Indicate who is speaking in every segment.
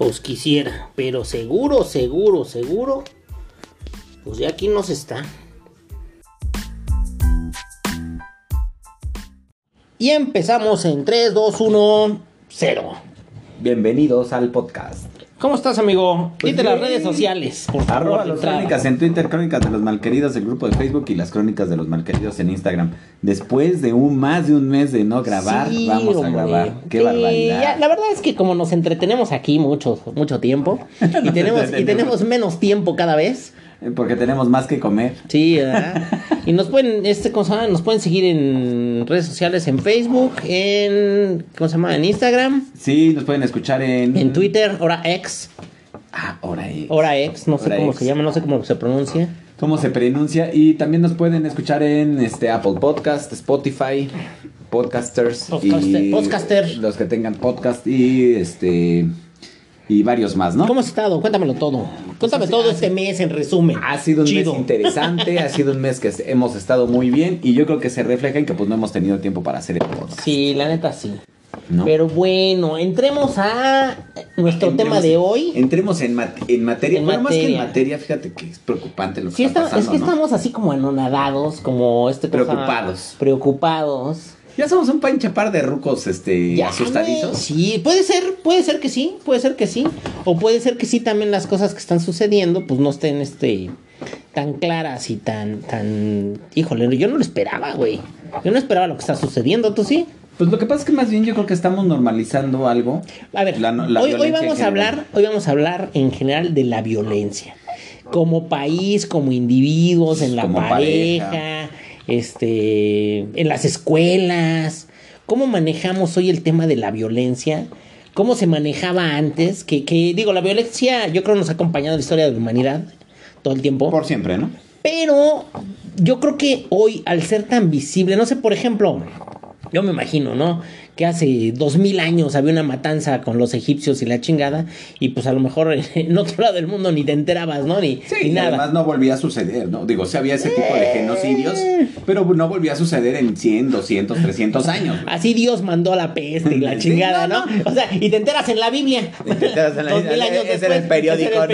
Speaker 1: Pues quisiera, pero seguro, seguro, seguro, pues ya aquí nos está. Y empezamos en 3, 2, 1, 0.
Speaker 2: Bienvenidos al podcast.
Speaker 1: ¿Cómo estás, amigo?
Speaker 2: Pues
Speaker 1: Dite las redes sociales, por favor.
Speaker 2: Arroba
Speaker 1: entrada.
Speaker 2: crónicas en Twitter, crónicas de los malqueridos del grupo de Facebook y las crónicas de los malqueridos en Instagram. Después de un más de un mes de no grabar,
Speaker 1: Sí,
Speaker 2: vamos a grabar. Qué
Speaker 1: Sí,
Speaker 2: barbaridad.
Speaker 1: ya, la verdad es que como nos entretenemos aquí mucho, mucho tiempo y tenemos, y tenemos menos tiempo cada vez.
Speaker 2: Porque tenemos más que comer.
Speaker 1: Sí, ¿verdad? y nos pueden, este, ¿cómo se llama? Nos pueden seguir en redes sociales, en Facebook, en, ¿cómo se llama? En Instagram,
Speaker 2: Sí, nos pueden escuchar en...
Speaker 1: en Twitter, ahora X,
Speaker 2: Ah, ahora es.
Speaker 1: ahora X, no sé
Speaker 2: Hora
Speaker 1: cómo se llama, no sé cómo se pronuncia.
Speaker 2: ¿Cómo se pronuncia? Y también nos pueden escuchar en este Apple Podcast, Spotify, Podcasters
Speaker 1: Podcaster-
Speaker 2: y
Speaker 1: Podcaster.
Speaker 2: los que tengan podcast y este y varios más, ¿no?
Speaker 1: ¿Cómo has estado? Cuéntamelo todo. Cuéntame
Speaker 2: así-
Speaker 1: todo este mes en resumen.
Speaker 2: Ha sido un
Speaker 1: Chido.
Speaker 2: mes interesante, ha sido un mes que hemos estado muy bien y yo creo que se refleja en que pues no hemos tenido tiempo para hacer el podcast,
Speaker 1: Sí, la neta sí.
Speaker 2: ¿no?
Speaker 1: Pero bueno, entremos a nuestro
Speaker 2: Entremos-
Speaker 1: tema de hoy.
Speaker 2: Entremos en, mat- en materia.
Speaker 1: En
Speaker 2: bueno, más que en
Speaker 1: materia.
Speaker 2: materia, fíjate que es preocupante lo que
Speaker 1: Sí,
Speaker 2: está,
Speaker 1: está-
Speaker 2: pasando,
Speaker 1: es que
Speaker 2: ¿no?
Speaker 1: estamos así como anonadados, como este cosa-
Speaker 2: Preocupados.
Speaker 1: Preocupados.
Speaker 2: Ya somos un pinche par de rucos este,
Speaker 1: Ya,
Speaker 2: asustadizos.
Speaker 1: Sí, puede ser, puede ser que sí, puede ser que sí. O puede ser que sí también las cosas que están sucediendo, pues no estén este tan claras y tan, tan. Híjole, yo no lo esperaba, güey. Yo no esperaba lo que está sucediendo, ¿tú sí?
Speaker 2: Pues lo que pasa es que más bien yo creo que estamos normalizando algo.
Speaker 1: A ver,
Speaker 2: La- la
Speaker 1: hoy, hoy vamos a hablar, hoy vamos a hablar en general de la violencia. Como país, como individuos, en la
Speaker 2: Como
Speaker 1: pareja,
Speaker 2: pareja.
Speaker 1: Este, en las escuelas. ¿Cómo manejamos hoy el tema de la violencia? ¿Cómo se manejaba antes? Que, que digo, la violencia yo creo nos ha acompañado en la historia de la humanidad todo el tiempo.
Speaker 2: Por siempre, ¿no?
Speaker 1: Pero yo creo que hoy, al ser tan visible, no sé, por ejemplo, yo me imagino, ¿no? Que hace dos mil años había una matanza con los egipcios y la chingada, y pues a lo mejor en otro lado del mundo ni te enterabas, ¿no? Ni,
Speaker 2: Sí,
Speaker 1: ni nada.
Speaker 2: además no volvía a suceder, ¿no? Digo, sí había ese tipo de genocidios, pero no volvía a suceder en 100, 200, 300 años.
Speaker 1: Así Dios mandó a la peste y la
Speaker 2: Sí,
Speaker 1: chingada,
Speaker 2: no,
Speaker 1: ¿no? O sea, y te enteras en la Biblia.
Speaker 2: Y te enteras en la-
Speaker 1: Dos mil años
Speaker 2: ese era el
Speaker 1: después,
Speaker 2: periódico, ¿no?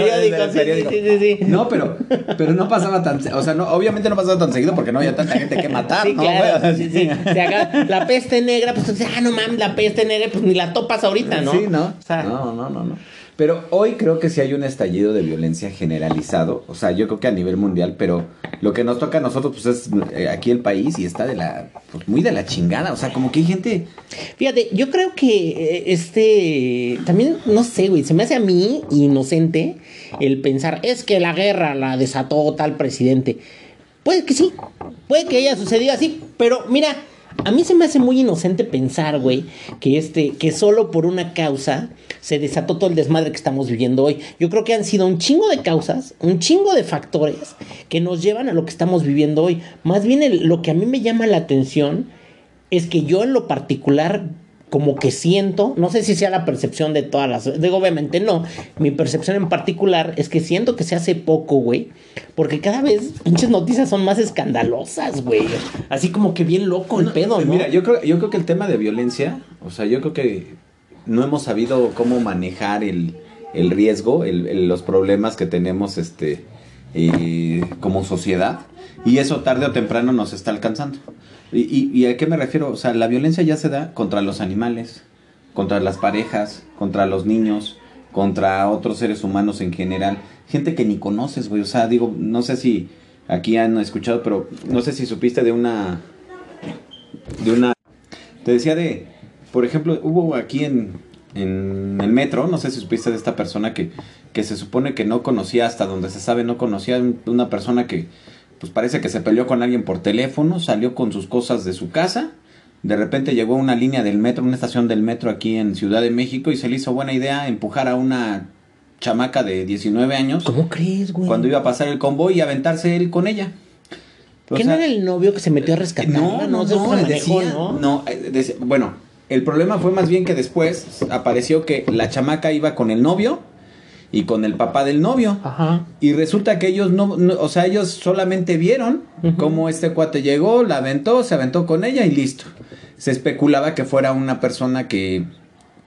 Speaker 1: Periódico.
Speaker 2: No, pero, pero no pasaba tan, o sea, no, obviamente no pasaba tan seguido porque no había tanta gente que matar,
Speaker 1: Sí,
Speaker 2: ¿no?
Speaker 1: claro. Sí, sí. La peste negra, pues ah, no mames, la peste negra, pues ni la topas ahorita, ¿no?
Speaker 2: Sí, ¿no?
Speaker 1: O sea,
Speaker 2: no, no, no, no. Pero hoy creo que sí hay un estallido de violencia generalizado, o sea, yo creo que a nivel mundial, pero lo que nos toca a nosotros pues es eh, aquí el país y está de la pues muy de la chingada, o sea, como que hay gente
Speaker 1: Fíjate, yo creo que eh, este también no sé, güey, se me hace a mí inocente el pensar es que la guerra la desató tal presidente. Puede que sí, puede que haya sucedido así, pero mira, a mí se me hace muy inocente pensar, güey, que este que solo por una causa se desató todo el desmadre que estamos viviendo hoy. Yo creo que han sido un chingo de causas, un chingo de factores que nos llevan a lo que estamos viviendo hoy. Más bien lo que a mí me llama la atención es que yo en lo particular como que siento, no sé si sea la percepción de todas las, digo obviamente no, mi percepción en particular es que siento que se hace poco, güey, porque cada vez pinches noticias son más escandalosas, güey, así como que bien loco el pedo, ¿no?
Speaker 2: Mira, yo creo, yo creo que el tema de violencia, o sea, yo creo que no hemos sabido cómo manejar el, el riesgo, el- el- los problemas que tenemos este eh, como sociedad, y eso tarde o temprano nos está alcanzando. Y, y- a qué me refiero? O sea, la violencia ya se da contra los animales, contra las parejas, contra los niños, contra otros seres humanos en general. Gente que ni conoces, güey. O sea, digo, no sé si aquí han escuchado, pero no sé si supiste de una de una... Te decía de, por ejemplo, hubo aquí en, en el metro, no sé si supiste de esta persona que, que se supone que no conocía, hasta donde se sabe, no conocía una persona que, pues parece que se peleó con alguien por teléfono, salió con sus cosas de su casa, de repente llegó a una línea del metro, una estación del metro aquí en Ciudad de México y se le hizo buena idea empujar a una chamaca de 19 años
Speaker 1: ¿Cómo crees, güey?
Speaker 2: cuando iba a pasar el convoy y aventarse él con ella.
Speaker 1: ¿Qué no era el novio que se metió a rescatar?
Speaker 2: no, no, no,
Speaker 1: manejó,
Speaker 2: decía,
Speaker 1: ¿no?
Speaker 2: no, eh, decía- bueno, el problema fue más bien que después apareció que la chamaca iba con el novio y con el papá del novio.
Speaker 1: Ajá.
Speaker 2: Y resulta que ellos no, no- o sea, ellos solamente vieron cómo este cuate llegó, la aventó, se aventó con ella y listo. Se especulaba que fuera una persona que,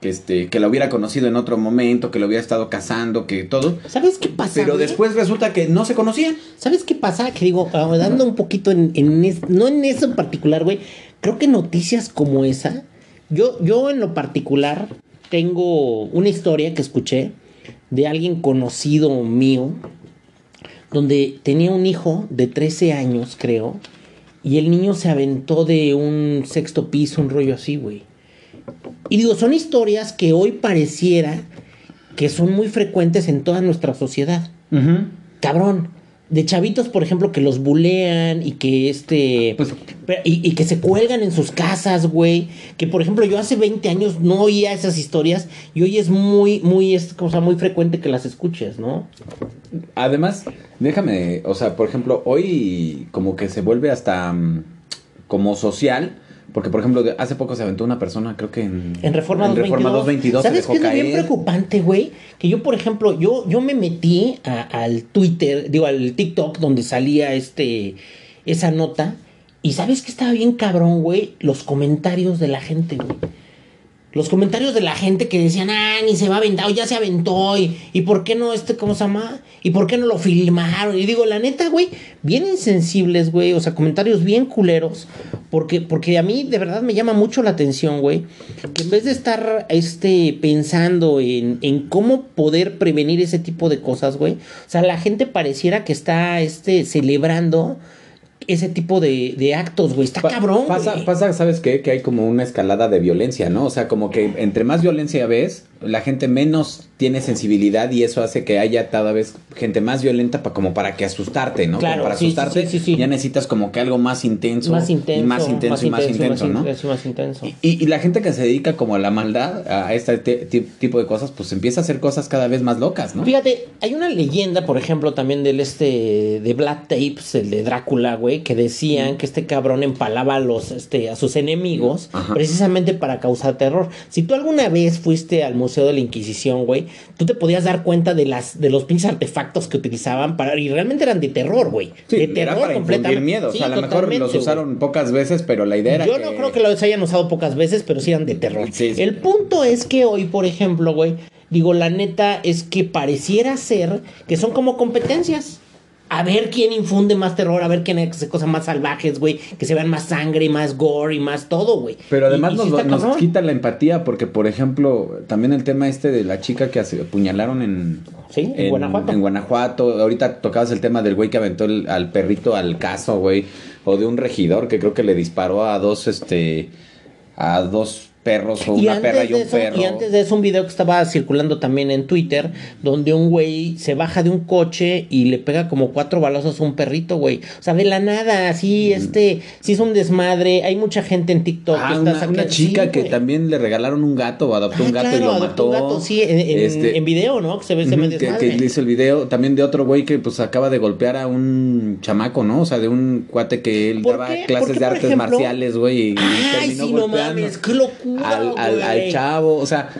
Speaker 2: que este que la hubiera conocido en otro momento, que lo hubiera estado casando, que todo.
Speaker 1: ¿Sabes qué pasa?
Speaker 2: Pero después resulta que no se conocían.
Speaker 1: ¿Sabes qué pasa? Que digo, dando un poquito en, en es- no en eso en particular, güey. Creo que noticias como esa, yo, yo en lo particular tengo una historia que escuché de alguien conocido mío, donde tenía un hijo de 13 años, creo, y el niño se aventó de un sexto piso, un rollo así, güey. Y digo, son historias que hoy pareciera que son muy frecuentes en toda nuestra sociedad cabrón. De chavitos, por ejemplo, que los bulean y que este.
Speaker 2: Pues-
Speaker 1: y que se cuelgan en sus casas, güey. Que por ejemplo, yo hace 20 años no oía esas historias y hoy es muy, muy, es cosa muy frecuente que las escuches, ¿no?
Speaker 2: Además, déjame, o sea, por ejemplo, hoy como que se vuelve hasta mm, como social, porque por ejemplo, hace poco se aventó una persona, creo que en,
Speaker 1: En Reforma
Speaker 2: en
Speaker 1: 222.
Speaker 2: Reforma 222 se
Speaker 1: ¿Sabes qué es bien preocupante, güey? Que yo, por ejemplo, yo, yo me metí a- al Twitter, digo, al TikTok donde salía este esa nota. Y ¿sabes qué estaba bien cabrón, güey? Los comentarios de la gente, güey. Los comentarios de la gente que decían, ah, ni se va a aventar, o ya se aventó, y, y por qué no, este, ¿cómo se llama? ¿Y por qué no lo filmaron? Y digo, la neta, güey, bien insensibles, güey, o sea, comentarios bien culeros, porque, porque a mí de verdad me llama mucho la atención, güey, que en vez de estar, este, pensando en, en cómo poder prevenir ese tipo de cosas, güey, o sea, la gente pareciera que está, este, celebrando ese tipo de, de actos, güey, está
Speaker 2: Pa-
Speaker 1: cabrón,
Speaker 2: Pasa,
Speaker 1: güey.
Speaker 2: pasa, ¿sabes qué? Que hay como una escalada de violencia, ¿no? O sea, como que entre más violencia ves, la gente menos tiene sensibilidad y eso hace que haya cada vez gente más violenta pa- como para que asustarte, ¿no?
Speaker 1: Claro,
Speaker 2: como para
Speaker 1: sí,
Speaker 2: asustarte
Speaker 1: sí,
Speaker 2: ya necesitas como que algo más intenso.
Speaker 1: más intenso,
Speaker 2: y más intenso y más intenso, ¿no?
Speaker 1: más intenso.
Speaker 2: Y, y- y la gente que se dedica como a la maldad, a este te- ti- tipo de cosas, pues empieza a hacer cosas cada vez más locas, ¿no?
Speaker 1: Fíjate, hay una leyenda, por ejemplo, también del este de Black Tapes, el de Drácula, güey, que decían que este cabrón empalaba a los este a sus enemigos
Speaker 2: Ajá.
Speaker 1: precisamente para causar terror. Si tú alguna vez fuiste al Museo de la Inquisición, güey, tú te podías dar cuenta de las de los pinches artefactos que utilizaban para y realmente eran de terror, güey.
Speaker 2: Sí,
Speaker 1: de
Speaker 2: era
Speaker 1: terror
Speaker 2: para infundir miedo. o
Speaker 1: Sí,
Speaker 2: sea, a lo mejor los usaron pocas veces, pero la idea era
Speaker 1: Yo
Speaker 2: que...
Speaker 1: no creo que los hayan usado pocas veces, pero sí eran de terror.
Speaker 2: Sí.
Speaker 1: El punto es que hoy, por ejemplo, güey, digo, la neta es que pareciera ser que son como competencias. A ver quién infunde más terror, a ver quién hace cosas más salvajes, güey, que se vean más sangre, más gore y más todo, güey.
Speaker 2: Pero además
Speaker 1: Y- y
Speaker 2: nos, nos quita la empatía porque, por ejemplo, también el tema este de la chica que apuñalaron en...
Speaker 1: Sí, en Guanajuato.
Speaker 2: En Guanajuato. Ahorita tocabas el tema del güey que aventó el- al perrito al caso, güey. O de un regidor que creo que le disparó a dos, este... A dos perros o
Speaker 1: Y
Speaker 2: una perra y un
Speaker 1: eso,
Speaker 2: perro.
Speaker 1: y antes de eso, un video que estaba circulando también en Twitter, donde un güey se baja de un coche y le pega como cuatro balazos a un perrito, güey. O sea, de la nada, así, este, sí es un desmadre. Hay mucha gente en TikTok
Speaker 2: Mm. Ah,
Speaker 1: que está
Speaker 2: una,
Speaker 1: sacando-
Speaker 2: una chica
Speaker 1: sí,
Speaker 2: que
Speaker 1: güey.
Speaker 2: también le regalaron un gato o adoptó
Speaker 1: Ah,
Speaker 2: un gato y lo mató.
Speaker 1: un gato, sí, en, en-
Speaker 2: Este,
Speaker 1: en video, ¿no? Que se ve ese
Speaker 2: Ujú,
Speaker 1: medio
Speaker 2: que, que hizo el video también de otro güey que pues acaba de golpear a un chamaco, ¿no? O sea, de un cuate que él
Speaker 1: ¿Por
Speaker 2: daba
Speaker 1: qué?
Speaker 2: clases
Speaker 1: ¿Por qué,
Speaker 2: de artes
Speaker 1: ejemplo?
Speaker 2: marciales, güey, y
Speaker 1: Ay,
Speaker 2: terminó
Speaker 1: sí, no mames, qué locura,
Speaker 2: al, al, al chavo, o sea,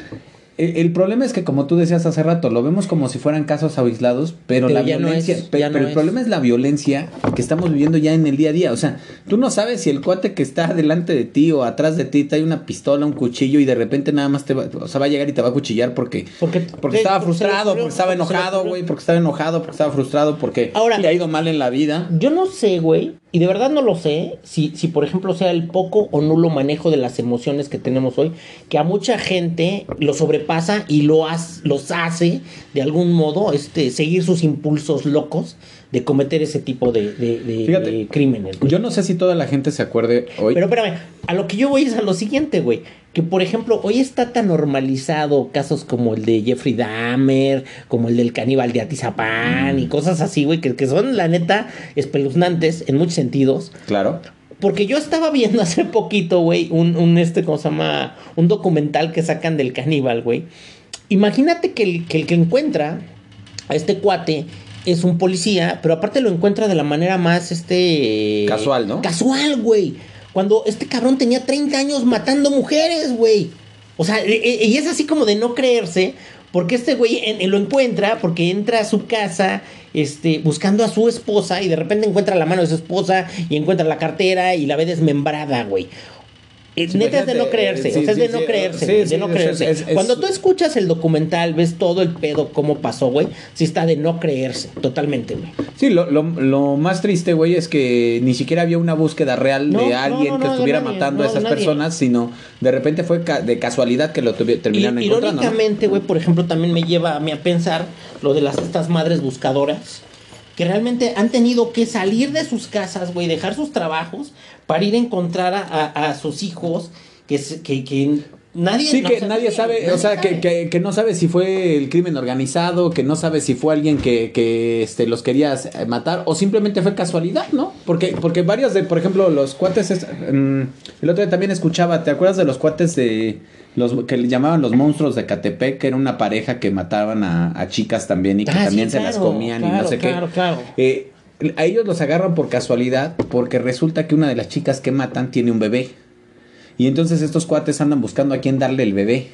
Speaker 2: el, el problema es que como tú decías hace rato, lo vemos como si fueran casos aislados, pero,
Speaker 1: Pero
Speaker 2: la
Speaker 1: no
Speaker 2: violencia,
Speaker 1: es, no
Speaker 2: pero el problema es la violencia que estamos viviendo ya en el día a día, o sea, tú no sabes si el cuate que está delante de ti o atrás de ti trae una pistola, un cuchillo y de repente nada más te va, o sea, va a llegar y te va a cuchillar porque
Speaker 1: Porque,
Speaker 2: porque estaba frustrado, porque estaba enojado, güey, porque estaba enojado, porque estaba frustrado, porque
Speaker 1: Ahora-
Speaker 2: le ha ido mal en la vida.
Speaker 1: Yo no sé, güey, y de verdad no lo sé, si, si por ejemplo sea el poco o nulo manejo de las emociones que tenemos hoy, que a mucha gente lo sobrepasa y lo haz- los hace de algún modo este, seguir sus impulsos locos de cometer ese tipo de, de- de-
Speaker 2: Fíjate,
Speaker 1: de crímenes. güey.
Speaker 2: Yo no sé si toda la gente se acuerde hoy.
Speaker 1: Pero espérame, a lo que yo voy es a lo siguiente, güey. Que por ejemplo, hoy está tan normalizado casos como el de Jeffrey Dahmer, como el del caníbal de Atizapán y cosas así, güey, que, que son la neta espeluznantes en muchos sentidos.
Speaker 2: claro.
Speaker 1: Porque yo estaba viendo hace poquito, güey, un, un este, ¿cómo se llama? Un documental que sacan del caníbal, güey. Imagínate que el, que el que encuentra a este cuate es un policía, pero aparte lo encuentra de la manera más, este...
Speaker 2: Casual, ¿no?
Speaker 1: Casual, güey. Cuando este cabrón tenía 30 años matando mujeres, güey. O sea, e- e- y es así como de no creerse, porque este güey lo encuentra, porque entra a su casa, este, buscando a su esposa y de repente encuentra la mano de su esposa y encuentra la cartera y la ve desmembrada, güey. Eh,
Speaker 2: Sí,
Speaker 1: neta es de no creerse,
Speaker 2: eh, sí,
Speaker 1: o sea, es
Speaker 2: sí,
Speaker 1: de no creerse,
Speaker 2: sí,
Speaker 1: de no
Speaker 2: es-
Speaker 1: creerse.
Speaker 2: es- es-
Speaker 1: Cuando tú escuchas el documental, ves todo el pedo, cómo pasó, güey, sí está de no creerse, totalmente, güey.
Speaker 2: Sí, lo, lo, lo más triste, güey, es que ni siquiera había una búsqueda real
Speaker 1: No,
Speaker 2: de alguien
Speaker 1: no,
Speaker 2: que
Speaker 1: no,
Speaker 2: estuviera
Speaker 1: nadie,
Speaker 2: matando a esas personas, sino de repente fue ca- de casualidad que lo terminaron
Speaker 1: Y-
Speaker 2: encontrando.
Speaker 1: Irónicamente, güey, por ejemplo, también me lleva a mí a pensar lo de las estas madres buscadoras que realmente han tenido que salir de sus casas, güey, dejar sus trabajos para ir a encontrar a, a- a sus hijos que, que, que nadie
Speaker 2: Sí,
Speaker 1: no,
Speaker 2: que nadie sabe, o sea, que,
Speaker 1: sabe.
Speaker 2: que, que no sabe si fue el crimen organizado, que no sabe si fue alguien que, que este, los quería eh, matar o simplemente fue casualidad, ¿no? Porque, porque varios de, por ejemplo, los cuates, es- mm, el otro día también escuchaba, ¿te acuerdas de los cuates de los que le llamaban los monstruos de Catepec, que era una pareja que mataban a, a chicas también y que
Speaker 1: Ah, sí,
Speaker 2: también se las
Speaker 1: claro,
Speaker 2: comían y no sé
Speaker 1: claro,
Speaker 2: qué?
Speaker 1: claro.
Speaker 2: Eh, a ellos los agarran por casualidad porque resulta que una de las chicas que matan tiene un bebé. Y entonces estos cuates andan buscando a quién darle el bebé.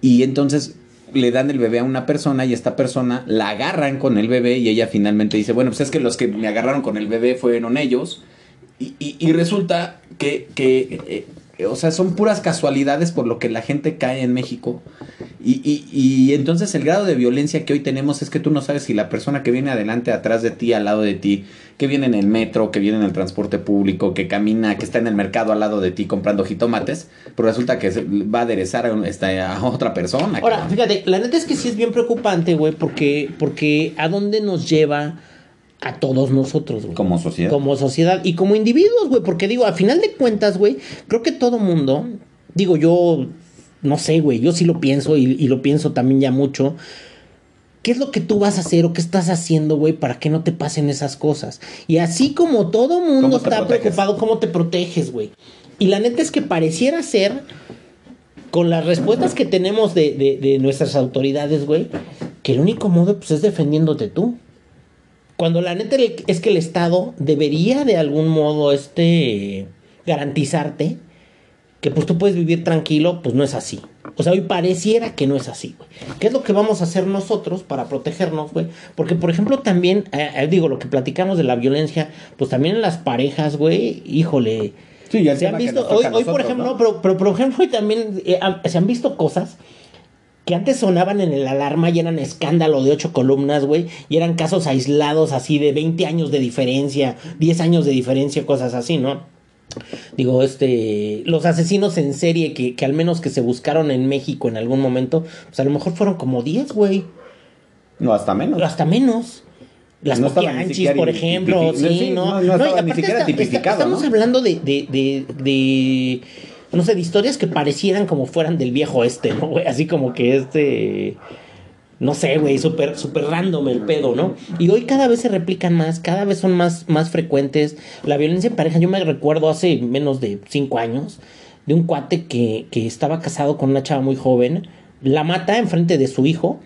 Speaker 2: Y entonces le dan el bebé a una persona y esta persona la agarran con el bebé y ella finalmente dice, bueno, pues es que los que me agarraron con el bebé fueron ellos. Y, y- y resulta que, que, eh, o sea, son puras casualidades por lo que la gente cae en México. Y, y- y entonces el grado de violencia que hoy tenemos es que tú no sabes si la persona que viene adelante, atrás de ti, al lado de ti, que viene en el metro, que viene en el transporte público, que camina, que está en el mercado al lado de ti comprando jitomates, pero resulta que va a aderezar a, un- este, a otra persona.
Speaker 1: Ahora, fíjate, la neta es que sí es bien preocupante, güey, porque, porque a dónde nos lleva a todos nosotros, güey.
Speaker 2: Como sociedad.
Speaker 1: Como sociedad y como individuos, güey, porque digo, a final de cuentas, güey, creo que todo mundo, digo yo, no sé, güey, yo sí lo pienso y, y lo pienso también ya mucho. ¿Qué es lo que tú vas a hacer o qué estás haciendo, güey, para que no te pasen esas cosas? Y así como todo mundo
Speaker 2: ¿Cómo te
Speaker 1: está
Speaker 2: proteges?
Speaker 1: preocupado, ¿cómo te proteges, güey? Y la neta es que pareciera ser, con las respuestas que tenemos de, de- de nuestras autoridades, güey, que el único modo, pues, es defendiéndote tú. Cuando la neta es que el Estado debería de algún modo, este, garantizarte que pues tú puedes vivir tranquilo, pues no es así. O sea, hoy pareciera que no es así, güey. ¿Qué es lo que vamos a hacer nosotros para protegernos, güey? Porque, por ejemplo, también, eh, eh, digo, lo que platicamos de la violencia, pues también en las parejas, güey, híjole.
Speaker 2: Sí, ya
Speaker 1: se han visto, hoy, por ejemplo,
Speaker 2: ¿no?
Speaker 1: pero, pero por ejemplo, hoy también eh, se han visto cosas que antes sonaban en el alarma y eran escándalo de ocho columnas, güey, y eran casos aislados así de 20 años de diferencia, 10 años de diferencia, cosas así, ¿no? Digo, este, los asesinos en serie que, que al menos que se buscaron en México en algún momento, pues a lo mejor fueron como 10, güey,
Speaker 2: No, hasta menos.
Speaker 1: hasta menos. Las
Speaker 2: No
Speaker 1: por ejemplo, sí, ¿no?
Speaker 2: no, no
Speaker 1: y
Speaker 2: estaba ni siquiera tipificado,
Speaker 1: Estamos hablando de, de, de, de, no sé, de historias que parecieran como fueran del viejo este, ¿no, güey? Así como que este, no sé, güey, súper, súper random el pedo, ¿no? Y hoy cada vez se replican más, cada vez son más, más frecuentes. La violencia en pareja, yo me recuerdo hace menos de cinco años, de un cuate que, que estaba casado con una chava muy joven, la mata enfrente de su hijo.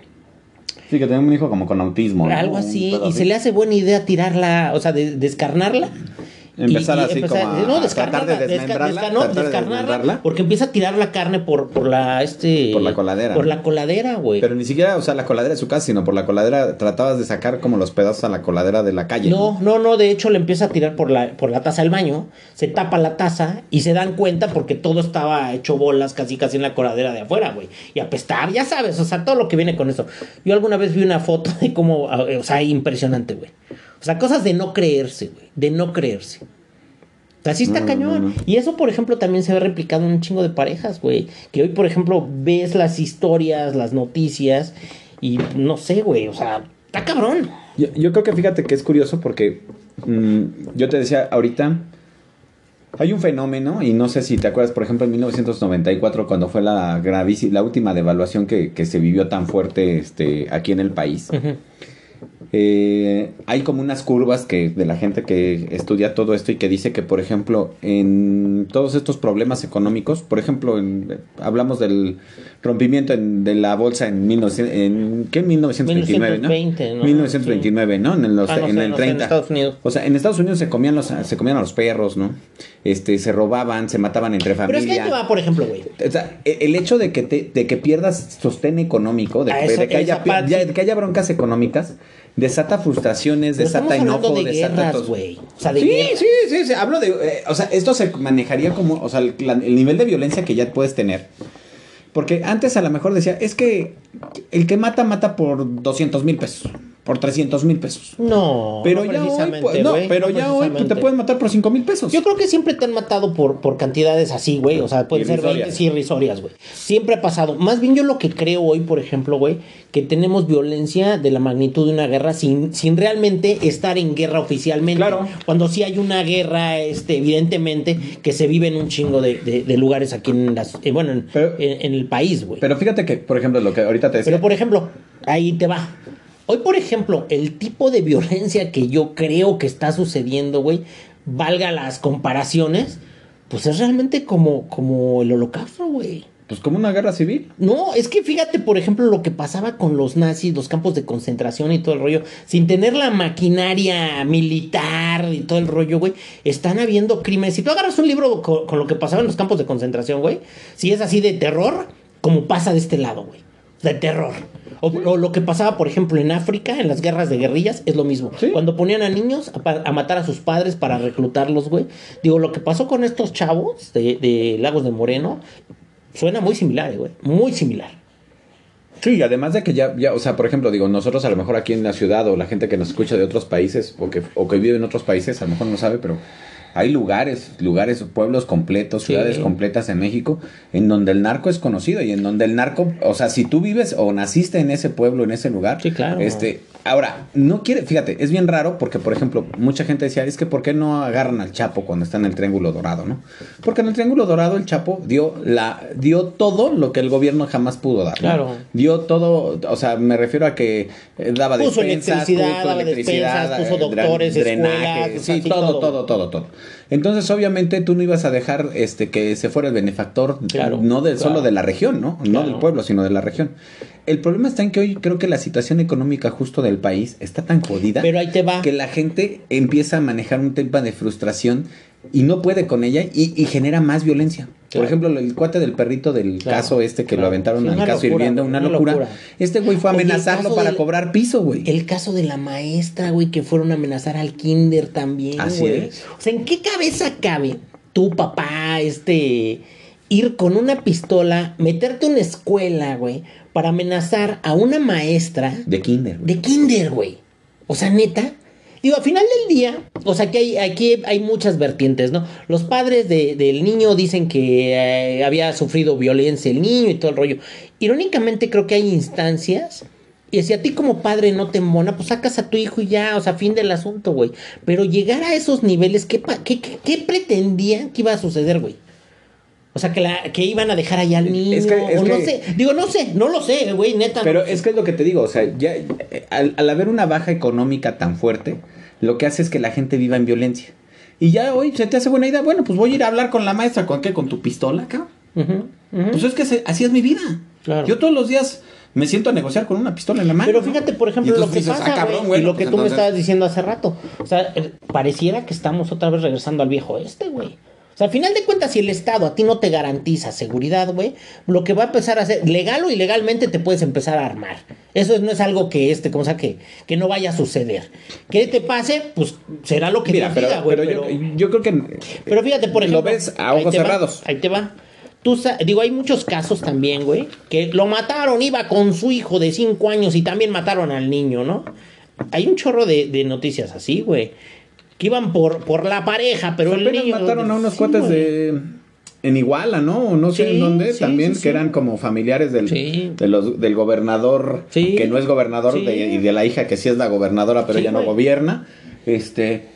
Speaker 2: Sí, que tenía un hijo como con autismo. ¿no?
Speaker 1: Algo así, y
Speaker 2: así.
Speaker 1: se le hace buena idea tirarla, o sea, de- descarnarla.
Speaker 2: Empezar
Speaker 1: Y- y
Speaker 2: así como a-
Speaker 1: no,
Speaker 2: a
Speaker 1: descarnarla,
Speaker 2: tratar de desmembrarla,
Speaker 1: desca- no,
Speaker 2: tratar de
Speaker 1: descarnarla,
Speaker 2: desmembrarla.
Speaker 1: porque empieza a tirar la carne por, por la, este...
Speaker 2: Por la coladera.
Speaker 1: Por la coladera, güey.
Speaker 2: Pero ni siquiera, o sea, la coladera de su casa, sino por la coladera, tratabas de sacar como los pedazos a la coladera de la calle.
Speaker 1: No, no, no, de hecho le empieza a tirar por la, por la taza del baño, se tapa la taza y se dan cuenta porque todo estaba hecho bolas casi casi en la coladera de afuera, güey. Y apestar, ya sabes, o sea, todo lo que viene con eso. Yo alguna vez vi una foto de cómo, o sea, impresionante, güey. O sea, cosas de no creerse, güey, de no creerse. O sea, sí está
Speaker 2: No,
Speaker 1: cañón.
Speaker 2: no, no.
Speaker 1: Y eso, por ejemplo, también se ve replicado en un chingo de parejas, güey. Que hoy, por ejemplo, ves las historias, las noticias y no sé, güey, o sea, está cabrón.
Speaker 2: Yo, yo creo que fíjate que es curioso porque mm, yo te decía ahorita, hay un fenómeno, y no sé si te acuerdas, por ejemplo, en 1994, cuando fue la gravísima, la última devaluación que, que se vivió tan fuerte este, aquí en el país.
Speaker 1: Ujú.
Speaker 2: Eh, hay como unas curvas que de la gente que estudia todo esto y que dice que, por ejemplo, en todos estos problemas económicos, por ejemplo, en- hablamos del rompimiento en- de la bolsa en, 1900 en ¿qué? 1929,
Speaker 1: 1920,
Speaker 2: ¿no?
Speaker 1: ¿no?
Speaker 2: 1929, ¿no? En, los-
Speaker 1: Ah, no
Speaker 2: en
Speaker 1: sé,
Speaker 2: el
Speaker 1: no sé, en
Speaker 2: 30.
Speaker 1: Estados Unidos.
Speaker 2: O sea, en Estados Unidos se comían los se comían a los perros, ¿no? Este, se robaban, se mataban entre
Speaker 1: Pero
Speaker 2: familia.
Speaker 1: es que ahí te va, por ejemplo, güey.
Speaker 2: O sea, e- el hecho de que, te- de que pierdas sostén económico, de,
Speaker 1: Ah, eso-
Speaker 2: de que, haya, de que haya broncas económicas, desata frustraciones, desata enojo,
Speaker 1: de
Speaker 2: desata
Speaker 1: guerras,
Speaker 2: todo.
Speaker 1: güey. O sea, de
Speaker 2: sí, sí, sí, sí, hablo de, eh, o sea, esto se manejaría como, o sea, el, la- el nivel de violencia que ya puedes tener. Porque antes a lo mejor decía, es que el que mata, mata por 200 mil pesos, por 300 mil pesos.
Speaker 1: No,
Speaker 2: Pero
Speaker 1: no
Speaker 2: ya hoy,
Speaker 1: precisamente,
Speaker 2: pues, no, pero
Speaker 1: no
Speaker 2: ya hoy pues, te pueden matar por 5 mil pesos.
Speaker 1: Yo creo que siempre te han matado por, por cantidades así, güey. O sea, pueden ser
Speaker 2: Irrisorias.
Speaker 1: 20, sí, irrisorias, güey. Siempre ha pasado. Más bien yo lo que creo hoy, por ejemplo, güey, que tenemos violencia de la magnitud de una guerra sin, sin realmente estar en guerra oficialmente.
Speaker 2: Claro.
Speaker 1: Cuando sí hay una guerra, este, evidentemente, que se vive en un chingo de, de- de lugares aquí en las, eh, bueno, en,
Speaker 2: Pero-
Speaker 1: en- en el país, güey.
Speaker 2: Pero fíjate que, por ejemplo, lo que ahorita te decía.
Speaker 1: Pero por ejemplo, ahí te va. Hoy, por ejemplo, el tipo de violencia que yo creo que está sucediendo, güey, valga las comparaciones, pues es realmente como, como el holocausto, güey.
Speaker 2: pues como una guerra civil.
Speaker 1: No, es que fíjate, por ejemplo, lo que pasaba con los nazis, los campos de concentración y todo el rollo, sin tener la maquinaria militar y todo el rollo, güey, están habiendo crímenes. Si tú agarras un libro con, con lo que pasaba en los campos de concentración, güey, si es así de terror, como pasa de este lado, güey. De terror. O, o lo que pasaba, por ejemplo, en África, en las guerras de guerrillas, es lo mismo.
Speaker 2: Sí.
Speaker 1: Cuando ponían a niños a, matar a sus padres para reclutarlos, güey. Digo, lo que pasó con estos chavos de, de Lagos de Moreno, Suena muy similar, eh, güey. Muy similar.
Speaker 2: Sí, además de que ya, ya, o sea, por ejemplo, digo, nosotros a lo mejor aquí en la ciudad o la gente que nos escucha de otros países o que, o que vive en otros países, a lo mejor no sabe, pero hay lugares, lugares, pueblos completos,
Speaker 1: Sí.
Speaker 2: ciudades completas en México, en donde el narco es conocido y en donde el narco, o sea, si tú vives o naciste en ese pueblo, en ese lugar,
Speaker 1: Sí, claro.
Speaker 2: este, ahora, no quiere, fíjate, es bien raro porque, por ejemplo, mucha gente decía, es que ¿por qué no agarran al Chapo cuando está en el Triángulo Dorado, no? Porque en el Triángulo Dorado el Chapo dio la, dio todo lo que el gobierno jamás pudo dar. ¿no?
Speaker 1: Claro.
Speaker 2: dio todo, o sea, me refiero a que eh, daba
Speaker 1: Puso
Speaker 2: despensas,
Speaker 1: electricidad, daba despensas, puso doctores,
Speaker 2: drenaje,
Speaker 1: escuelas,
Speaker 2: sí, todo,
Speaker 1: todo.
Speaker 2: todo, todo, todo. Entonces, obviamente, tú no ibas a dejar este que se fuera el benefactor,
Speaker 1: Claro,
Speaker 2: no de,
Speaker 1: claro.
Speaker 2: solo de la región, ¿no? No
Speaker 1: Claro.
Speaker 2: del pueblo, sino de la región. El problema está en que hoy creo que la situación económica justo del país está tan jodida
Speaker 1: Pero ahí te va.
Speaker 2: que la gente empieza a manejar un tema de frustración y no puede con ella y, y genera más violencia. Por ejemplo, el cuate del perrito del
Speaker 1: Claro,
Speaker 2: caso este que
Speaker 1: claro.
Speaker 2: lo aventaron
Speaker 1: Sí,
Speaker 2: al caso
Speaker 1: locura,
Speaker 2: hirviendo, una,
Speaker 1: una
Speaker 2: locura.
Speaker 1: locura.
Speaker 2: Este güey fue a amenazarlo para
Speaker 1: del-
Speaker 2: cobrar piso, güey.
Speaker 1: El caso de la maestra, güey, que fueron a amenazar al kinder también,
Speaker 2: Así
Speaker 1: güey.
Speaker 2: es.
Speaker 1: O sea, ¿en qué cabeza cabe tu papá, este, ir con una pistola, meterte a una escuela, güey, para amenazar a una maestra
Speaker 2: De kinder.
Speaker 1: de kinder, güey? O sea, neta. Digo, al final del día, o sea, que hay, aquí hay muchas vertientes, ¿no? Los padres de- del niño dicen que eh, había sufrido violencia el niño y todo el rollo. Irónicamente, creo que hay instancias. Y si a ti como padre no te embona, pues sacas a tu hijo y ya, o sea, fin del asunto, güey. Pero llegar a esos niveles, ¿qué, qué, qué, qué pretendían que iba a suceder, güey? O sea, que, la, que iban a dejar allá al niño.
Speaker 2: Es que- es
Speaker 1: o no
Speaker 2: que-
Speaker 1: sé. Digo, no sé, no lo sé, güey, neta.
Speaker 2: Pero
Speaker 1: no sé.
Speaker 2: es que es lo que te digo, o sea, ya al, al haber una baja económica tan fuerte, lo que hace es que la gente viva en violencia. Y ya hoy se te hace buena idea, bueno, pues voy a ir a hablar con la maestra, ¿con qué? ¿Con tu pistola, cabrón? Pues es que se- así es mi vida.
Speaker 1: Claro.
Speaker 2: Yo todos los días me siento a negociar con una pistola en la mano.
Speaker 1: Pero fíjate, por ejemplo, lo que
Speaker 2: dices,
Speaker 1: pasa,
Speaker 2: ah, cabrón,
Speaker 1: güey, y lo que
Speaker 2: pues
Speaker 1: tú me estabas diciendo hace rato. O sea, eh, pareciera que estamos otra vez regresando al viejo este, güey. O sea, al final de cuentas, si el Estado a ti no te garantiza seguridad, güey, lo que va a empezar a hacer, legal o ilegalmente, te puedes empezar a armar. Eso no es algo que, este, como sea, que, que no vaya a suceder. Que te pase, pues será lo que
Speaker 2: Mira,
Speaker 1: te diga, güey.
Speaker 2: pero
Speaker 1: Pero,
Speaker 2: yo, yo creo que...
Speaker 1: pero fíjate, por
Speaker 2: Lo
Speaker 1: ejemplo.
Speaker 2: ves a
Speaker 1: ahí
Speaker 2: ojos
Speaker 1: va,
Speaker 2: cerrados.
Speaker 1: ahí te va. Tú digo, hay muchos casos también, güey, que lo mataron, iba con su hijo de 5 años y también mataron al niño, ¿no? Hay un chorro de, de noticias así, güey. Que iban por, por la pareja, pero el
Speaker 2: apenas
Speaker 1: niño.
Speaker 2: mataron a unos
Speaker 1: Sí,
Speaker 2: cuates de... En Iguala, ¿no? O no sé
Speaker 1: Sí,
Speaker 2: en dónde,
Speaker 1: sí,
Speaker 2: también,
Speaker 1: sí,
Speaker 2: que eran como familiares del,
Speaker 1: Sí.
Speaker 2: de los, del gobernador, que no es gobernador, de- y de la hija que sí es la gobernadora, pero ya no gobierna. Este,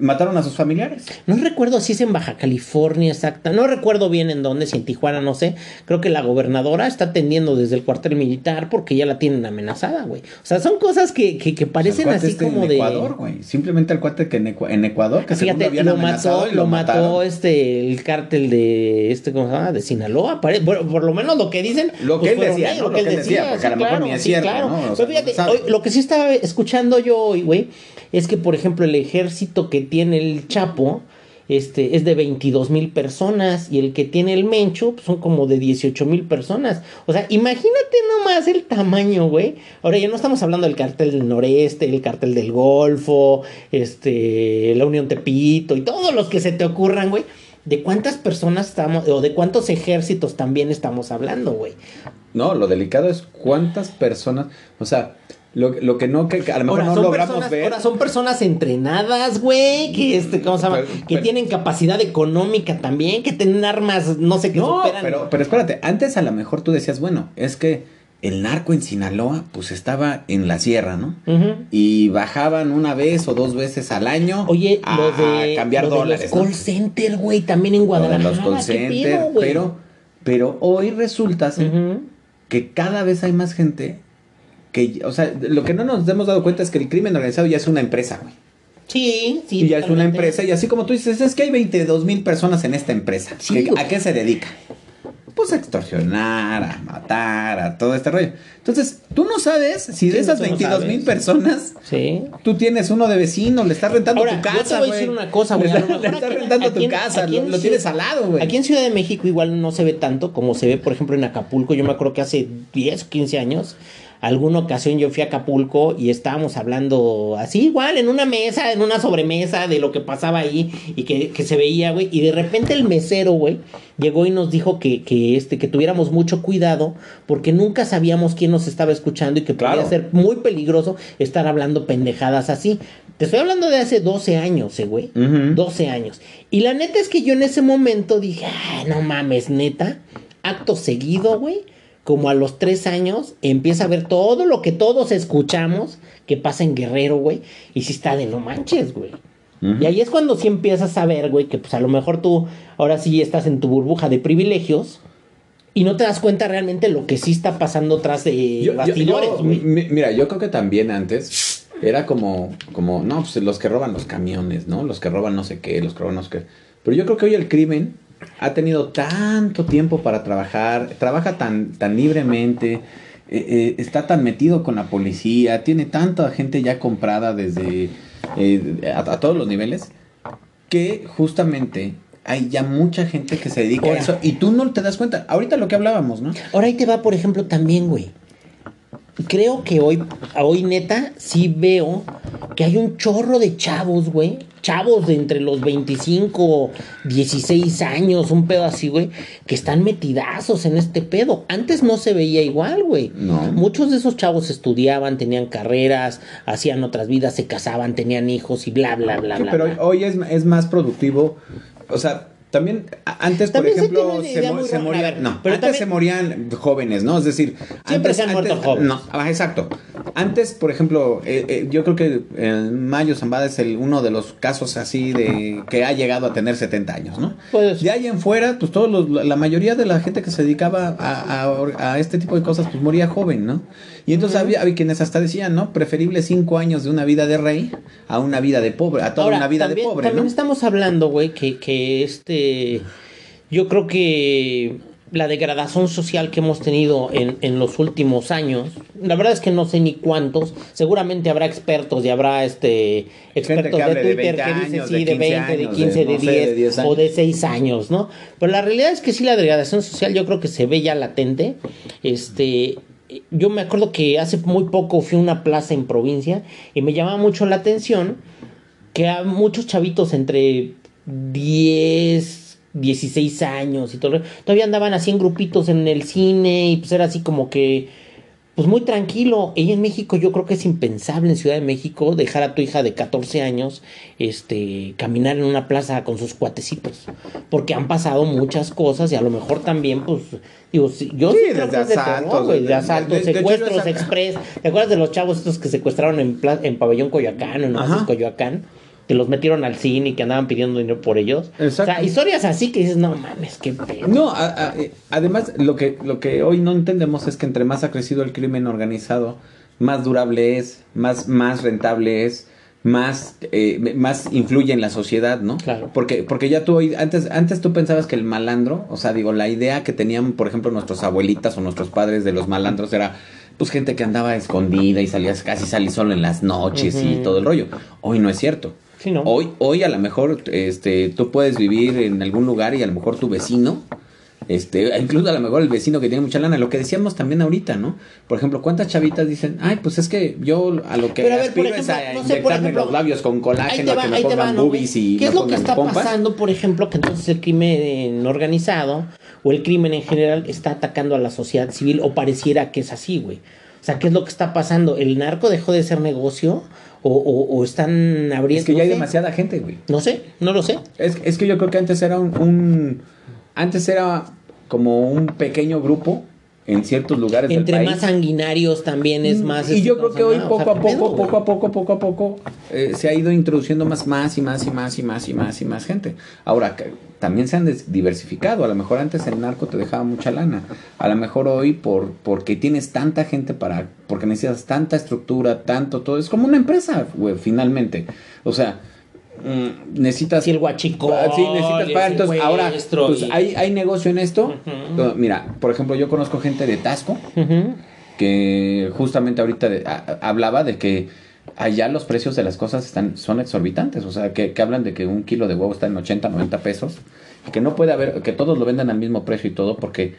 Speaker 2: mataron a sus familiares.
Speaker 1: No recuerdo si es en Baja California exacta. No recuerdo bien en dónde, si en Tijuana, no sé. Creo que la gobernadora está atendiendo desde el cuartel militar porque ya la tienen amenazada, güey. O sea, son cosas que, que, que parecen así
Speaker 2: este
Speaker 1: como
Speaker 2: en
Speaker 1: de.
Speaker 2: Ecuador, güey. Simplemente el cuate que en, Ecua- en Ecuador, que
Speaker 1: Fíjate,
Speaker 2: habían
Speaker 1: lo mató,
Speaker 2: y
Speaker 1: lo mató este, el cártel de, este, ¿cómo se llama? De Sinaloa, pare- bueno, por lo menos lo que dicen.
Speaker 2: Lo
Speaker 1: pues
Speaker 2: que él decía. Lo que él decía, porque a lo mejor ni es cierto, ¿no? O sea,
Speaker 1: Pero fíjate,
Speaker 2: no
Speaker 1: hoy- lo que sí estaba escuchando yo hoy, güey, es que, por ejemplo, el ejército que tiene el Chapo este, es de 22 mil personas y el que tiene el Mencho pues, son como de 18 mil personas. O sea, imagínate nomás el tamaño, güey. Ahora ya no estamos hablando del cartel del noreste, el cartel del Golfo, este, la Unión Tepito y todos los que se te ocurran, güey. ¿De cuántas personas estamos, o de cuántos ejércitos también estamos hablando, güey?
Speaker 2: No, lo delicado es cuántas personas, o sea, lo, lo que no, que a lo mejor no logramos
Speaker 1: personas,
Speaker 2: ver.
Speaker 1: Ahora son personas entrenadas, güey, que este, ¿cómo se llama?
Speaker 2: Pero-
Speaker 1: que
Speaker 2: pero-
Speaker 1: tienen capacidad económica también, que tienen armas, no sé qué
Speaker 2: No,
Speaker 1: superan.
Speaker 2: pero, pero espérate, antes a lo mejor tú decías, bueno, es que el narco en Sinaloa, pues estaba en la sierra, ¿no?
Speaker 1: Ujú.
Speaker 2: Y bajaban una vez o dos veces al año
Speaker 1: Oye,
Speaker 2: a,
Speaker 1: lo de,
Speaker 2: cambiar
Speaker 1: lo de
Speaker 2: dólares.
Speaker 1: los
Speaker 2: ¿no?
Speaker 1: call center, güey, también en
Speaker 2: Lo de
Speaker 1: Guadalajara.
Speaker 2: los call
Speaker 1: ¿qué
Speaker 2: center, pero, pero hoy resulta que cada vez hay más gente que, o sea, lo que no nos hemos dado cuenta es que el crimen organizado ya es una empresa, güey.
Speaker 1: Sí, sí.
Speaker 2: y ya es una empresa, y así como tú dices, es que hay 22 mil personas en esta empresa.
Speaker 1: Sí,
Speaker 2: ¿Que-
Speaker 1: güey.
Speaker 2: ¿A qué se dedica? Pues a extorsionar, a matar, a todo este rollo. Entonces, tú no sabes si de
Speaker 1: Sí,
Speaker 2: esas
Speaker 1: tú no
Speaker 2: 22 mil personas,
Speaker 1: Sí.
Speaker 2: tú tienes uno de vecino, le estás rentando
Speaker 1: Ahora,
Speaker 2: tu casa,
Speaker 1: yo te voy a decir una cosa, güey.
Speaker 2: Le,
Speaker 1: lo
Speaker 2: estás- le rentando
Speaker 1: aquí
Speaker 2: tu casa,
Speaker 1: aquí
Speaker 2: lo,
Speaker 1: en
Speaker 2: lo
Speaker 1: Ciudad-
Speaker 2: tienes al lado, güey.
Speaker 1: Aquí en Ciudad de México igual no se ve tanto como se ve, por ejemplo, en Acapulco. Yo me acuerdo que hace 10 o 15 años, alguna ocasión yo fui a Acapulco y estábamos hablando así igual, en una mesa, en una sobremesa de lo que pasaba ahí y que, que se veía, güey. Y de repente el mesero, güey, llegó y nos dijo que, que, este, que tuviéramos mucho cuidado porque nunca sabíamos quién nos estaba escuchando y que podía
Speaker 2: Claro.
Speaker 1: ser muy peligroso estar hablando pendejadas así. Te estoy hablando de hace 12 años, eh, güey.
Speaker 2: Ujú.
Speaker 1: 12 años. Y la neta es que yo en ese momento dije, ah, no mames, neta. Acto seguido, güey. Como a los 3 años, empieza a ver todo lo que todos escuchamos que pasa en Guerrero, güey. Y si está de no manches, güey. Y ahí es cuando sí empiezas a ver, güey, que pues a lo mejor tú ahora sí estás en tu burbuja de privilegios y no te das cuenta realmente lo que sí está pasando tras de
Speaker 2: Yo-
Speaker 1: bastidores, güey.
Speaker 2: mira, yo creo que también antes era como, como, no, pues los que roban los camiones, ¿no? Los que roban no sé qué, los que roban no sé qué. Pero yo creo que hoy el crimen ha tenido tanto tiempo para trabajar, trabaja tan, tan libremente, eh, eh, está tan metido con la policía, tiene tanta gente ya comprada desde eh, a, a todos los niveles, que justamente hay ya mucha gente que se dedica
Speaker 1: Ahora.
Speaker 2: a eso y tú no te das cuenta. Ahorita lo que hablábamos, ¿no?
Speaker 1: Ahora ahí te va, por ejemplo, también, güey. Creo que hoy, hoy neta, sí veo que hay un chorro de chavos, güey. Chavos de entre los 25, 16 años, un pedo así, güey, que están metidazos en este pedo. Antes no se veía igual, güey.
Speaker 2: No.
Speaker 1: Muchos de esos chavos estudiaban, tenían carreras, hacían otras vidas, se casaban, tenían hijos y bla, bla, bla,
Speaker 2: Sí,
Speaker 1: bla.
Speaker 2: pero
Speaker 1: bla.
Speaker 2: hoy es, es más productivo. O sea, también antes,
Speaker 1: También
Speaker 2: por ejemplo, se, mo- se
Speaker 1: a
Speaker 2: morían.
Speaker 1: ver,
Speaker 2: No,
Speaker 1: pero
Speaker 2: antes
Speaker 1: también-
Speaker 2: se morían jóvenes, ¿no? Es decir,
Speaker 1: Siempre se han muerto jóvenes.
Speaker 2: No, ah, exacto. Antes, por ejemplo, eh, eh, yo creo que Mayo Zambada es el, uno de los casos así de que ha llegado a tener 70 años, ¿no?
Speaker 1: Pues-
Speaker 2: de ahí en fuera, pues todos los- la mayoría de la gente que se dedicaba a, a- a este tipo de cosas, pues moría joven, ¿no? Y entonces había, había quienes hasta decían, ¿no? Preferible cinco años de una vida de rey a una vida de pobre, a toda
Speaker 1: Ahora,
Speaker 2: una vida
Speaker 1: también,
Speaker 2: de pobre,
Speaker 1: También
Speaker 2: ¿no?
Speaker 1: estamos hablando, güey, que, que este. Yo creo que la degradación social que hemos tenido en, en los últimos años, la verdad es que no sé ni cuántos, seguramente habrá expertos y habrá este expertos de
Speaker 2: de
Speaker 1: Twitter
Speaker 2: 20
Speaker 1: que dicen sí,
Speaker 2: de
Speaker 1: de
Speaker 2: 15
Speaker 1: 20, de
Speaker 2: años,
Speaker 1: 15,
Speaker 2: de,
Speaker 1: de,
Speaker 2: no sé,
Speaker 1: 10,
Speaker 2: de 10
Speaker 1: o de 6 años, ¿no? Pero la realidad es que sí la degradación social yo creo que se ve ya latente. Este, yo me acuerdo que hace muy poco fui a una plaza en provincia y me llamaba mucho la atención que a muchos chavitos entre 10, 16 años y todo, todavía andaban así en grupitos en el cine y pues era así como que, pues muy tranquilo. Y en México yo creo que es impensable en Ciudad de México dejar a tu hija de 14 años, este, caminar en una plaza con sus cuatecitos, porque han pasado muchas cosas y a lo mejor también, pues, digo, sí, yo
Speaker 2: Sí,
Speaker 1: sí, creo
Speaker 2: desde
Speaker 1: que es de
Speaker 2: asaltos,
Speaker 1: terror,
Speaker 2: de-
Speaker 1: de
Speaker 2: de-
Speaker 1: asaltos,
Speaker 2: de- de
Speaker 1: secuestros,
Speaker 2: esa-
Speaker 1: express. ¿Te acuerdas de los chavos estos que secuestraron en, en Pabellón Coyoacán, en Coyoacán? Que los metieron al cine y que andaban pidiendo dinero por ellos.
Speaker 2: Exacto.
Speaker 1: O sea, historias así que dices, no mames, qué pedo.
Speaker 2: No, a- a- eh, además lo que, lo que hoy no entendemos es que entre más ha crecido el crimen organizado, más durable es, más, más rentable es, más, eh, más influye en la sociedad, ¿no?
Speaker 1: Claro.
Speaker 2: Porque, porque ya tú hoy, antes, antes tú pensabas que el malandro, o sea, digo, la idea que tenían, por ejemplo, nuestras abuelitas o nuestros padres de los malandros era pues gente que andaba escondida y salías casi salí solo en las noches y todo el rollo. Hoy no es cierto.
Speaker 1: Sí, no.
Speaker 2: Hoy, hoy a lo mejor este, tú puedes vivir en algún lugar y a lo mejor tu vecino, este, incluso a lo mejor el vecino que tiene mucha lana, lo que decíamos también ahorita, ¿no? Por ejemplo, ¿cuántas chavitas dicen, ay, pues es que yo a lo que
Speaker 1: Pero a ver, por
Speaker 2: aspiro es a
Speaker 1: no sé, por
Speaker 2: inyectarme
Speaker 1: ejemplo,
Speaker 2: los labios con colágeno,
Speaker 1: va,
Speaker 2: que me pongan
Speaker 1: va, ¿no,
Speaker 2: boobies y
Speaker 1: ¿Qué
Speaker 2: me
Speaker 1: es lo que está
Speaker 2: pompas?
Speaker 1: pasando, por ejemplo, que entonces el crimen organizado o el crimen en general está atacando a la sociedad civil o pareciera que es así, güey? O sea, ¿qué es lo que está pasando? ¿El narco dejó de ser negocio o, o- o están abriendo?
Speaker 2: Es que ya hay demasiada gente, güey.
Speaker 1: No sé, no lo sé.
Speaker 2: Es, es que yo creo que antes era un, un- antes era como un pequeño grupo en ciertos lugares
Speaker 1: Entre
Speaker 2: del
Speaker 1: más
Speaker 2: país.
Speaker 1: sanguinarios también es más...
Speaker 2: y
Speaker 1: este,
Speaker 2: yo creo que hoy poco
Speaker 1: sea,
Speaker 2: a
Speaker 1: ¿qué
Speaker 2: poco, poco a poco, poco a poco eh, se ha ido introduciendo más, más y más y más y más y más y más gente. Ahora también se han des- diversificado. A lo mejor antes el narco te dejaba mucha lana. A lo mejor hoy por porque tienes tanta gente para porque necesitas tanta estructura, tanto todo es como una empresa, güey, finalmente. O sea, mm, necesitas
Speaker 1: Sí, el guachicol,
Speaker 2: Ah, Sí, necesitas pagar. Entonces, ahora, pues,
Speaker 1: y-
Speaker 2: hay, hay negocio en esto. Entonces, Mira, por ejemplo, yo conozco gente de Tasco que justamente ahorita de- a- a- hablaba de que allá los precios de las cosas están son exorbitantes. O sea, que, que hablan de que un kilo de huevo está en 80, 90 pesos. Y que no puede haber, que todos lo vendan al mismo precio y todo, porque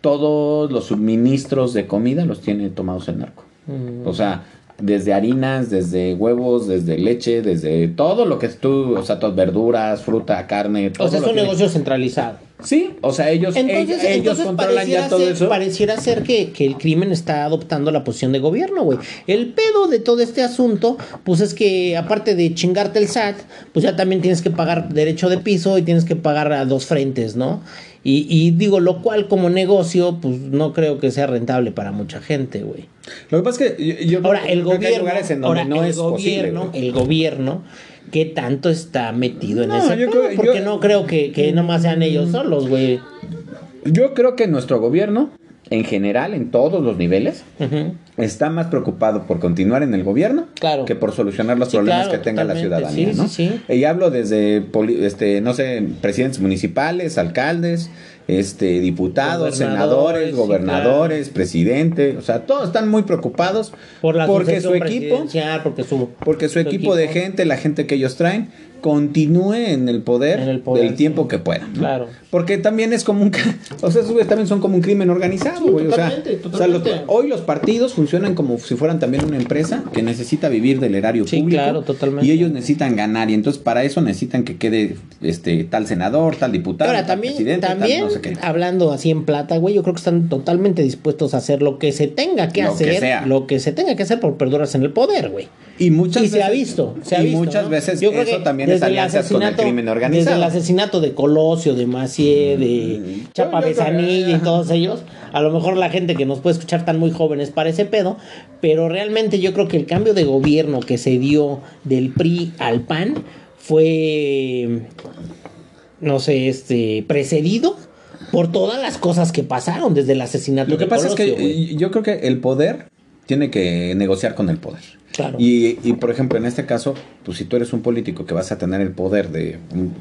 Speaker 2: todos los suministros de comida los tiene tomados el narco.
Speaker 1: Mm.
Speaker 2: O sea, desde harinas, desde huevos, desde leche, desde todo lo que tú, o sea, todas verduras, fruta, carne, todo
Speaker 1: O sea, es un negocio centralizado.
Speaker 2: Sí, o sea, ellos,
Speaker 1: Entonces,
Speaker 2: ellos,
Speaker 1: entonces
Speaker 2: controlan ya todo
Speaker 1: ser,
Speaker 2: eso.
Speaker 1: pareciera ser que, que el crimen está adoptando la posición de gobierno, güey. El pedo de todo este asunto, pues es que aparte de chingarte el SAT, pues ya también tienes que pagar derecho de piso y tienes que pagar a dos frentes, ¿no? Y, y digo, lo cual como negocio, pues no creo que sea rentable para mucha gente, güey.
Speaker 2: Lo que pasa es que yo, yo
Speaker 1: Ahora,
Speaker 2: creo
Speaker 1: el
Speaker 2: que hay en donde
Speaker 1: ahora,
Speaker 2: no
Speaker 1: el
Speaker 2: es posible,
Speaker 1: gobierno,
Speaker 2: güey.
Speaker 1: el gobierno, ¿qué tanto está metido en ese
Speaker 2: yo
Speaker 1: pedo?
Speaker 2: creo-
Speaker 1: Porque
Speaker 2: yo-
Speaker 1: no creo que, que nomás sean ellos solos, güey.
Speaker 2: Yo creo que nuestro gobierno, en general, en todos los niveles,
Speaker 1: Ujú.
Speaker 2: Está más preocupado por continuar en el gobierno
Speaker 1: Claro.
Speaker 2: que por solucionar los
Speaker 1: Sí,
Speaker 2: problemas
Speaker 1: claro,
Speaker 2: que tenga la ciudadanía,
Speaker 1: Sí,
Speaker 2: ¿no?
Speaker 1: sí.
Speaker 2: Y hablo desde, este, no sé, presidentes municipales, alcaldes, este, diputados,
Speaker 1: Gobernadores,
Speaker 2: senadores, gobernadores, presidentes, o sea, todos están muy preocupados
Speaker 1: Por la
Speaker 2: porque su equipo,
Speaker 1: porque su
Speaker 2: porque su equipo de gente, la gente que ellos traen, continúe en el poder,
Speaker 1: En el poder,
Speaker 2: el tiempo
Speaker 1: sí.
Speaker 2: que puedan. ¿no?
Speaker 1: Claro.
Speaker 2: Porque también es como un... ca- O sea, esos güeyes también son como un crimen organizado,
Speaker 1: Sí,
Speaker 2: güey. o sea,
Speaker 1: totalmente,
Speaker 2: o sea, los-
Speaker 1: totalmente.
Speaker 2: hoy los partidos funcionan como si fueran también una empresa que necesita vivir del erario
Speaker 1: Sí,
Speaker 2: público.
Speaker 1: claro, totalmente.
Speaker 2: Y ellos necesitan ganar. Y entonces para eso necesitan que quede este tal senador, tal diputado,
Speaker 1: Ahora,
Speaker 2: tal
Speaker 1: también,
Speaker 2: presidente, tal
Speaker 1: también
Speaker 2: no sé qué.
Speaker 1: hablando así en plata, güey, yo creo que están totalmente dispuestos a hacer lo que se tenga que
Speaker 2: Lo que
Speaker 1: hacer,
Speaker 2: sea.
Speaker 1: lo que se tenga que hacer por perdurarse en el poder, güey.
Speaker 2: Y muchas
Speaker 1: y se ha visto, se ha
Speaker 2: y
Speaker 1: visto.
Speaker 2: muchas
Speaker 1: ¿no?
Speaker 2: veces
Speaker 1: Yo creo
Speaker 2: eso
Speaker 1: que
Speaker 2: también es
Speaker 1: desde el
Speaker 2: alianzas con el
Speaker 1: asesinato-
Speaker 2: crimen organizado.
Speaker 1: Desde el asesinato de Colosio, de Macié, de
Speaker 2: Mm,
Speaker 1: Chapa Besanilla y todos ellos, a lo mejor la gente que nos puede escuchar tan muy jóvenes para ese pedo, pero realmente yo creo que el cambio de gobierno que se dio del PRI al PAN fue, no sé, este, precedido por todas las cosas que pasaron desde el asesinato
Speaker 2: Lo que
Speaker 1: de
Speaker 2: pasa es que yo creo que el poder tiene que negociar con el poder.
Speaker 1: Claro.
Speaker 2: Y, y, por ejemplo, en este caso, pues si tú eres un político que vas a tener el poder de,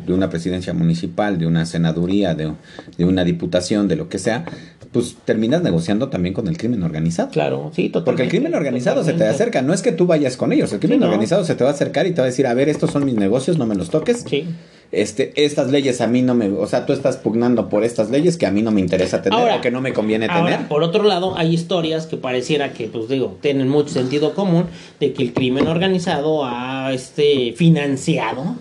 Speaker 2: de una presidencia municipal, de una senaduría, de, de una diputación, de lo que sea, pues terminas negociando también con el crimen organizado.
Speaker 1: Claro, sí, totalmente.
Speaker 2: Porque el crimen organizado se te acerca, no es que tú vayas con ellos, el crimen
Speaker 1: Sí, no.
Speaker 2: organizado se te va a acercar y te va a decir, a ver, estos son mis negocios, no me los toques.
Speaker 1: Sí.
Speaker 2: Este, estas leyes a mí no me, o sea, tú estás pugnando por estas leyes que a mí no me interesa tener
Speaker 1: Ahora-
Speaker 2: o que no me conviene
Speaker 1: Ahora,
Speaker 2: tener.
Speaker 1: por otro lado, hay historias que pareciera que, pues digo, tienen mucho sentido común de que el crimen organizado ha este, financiado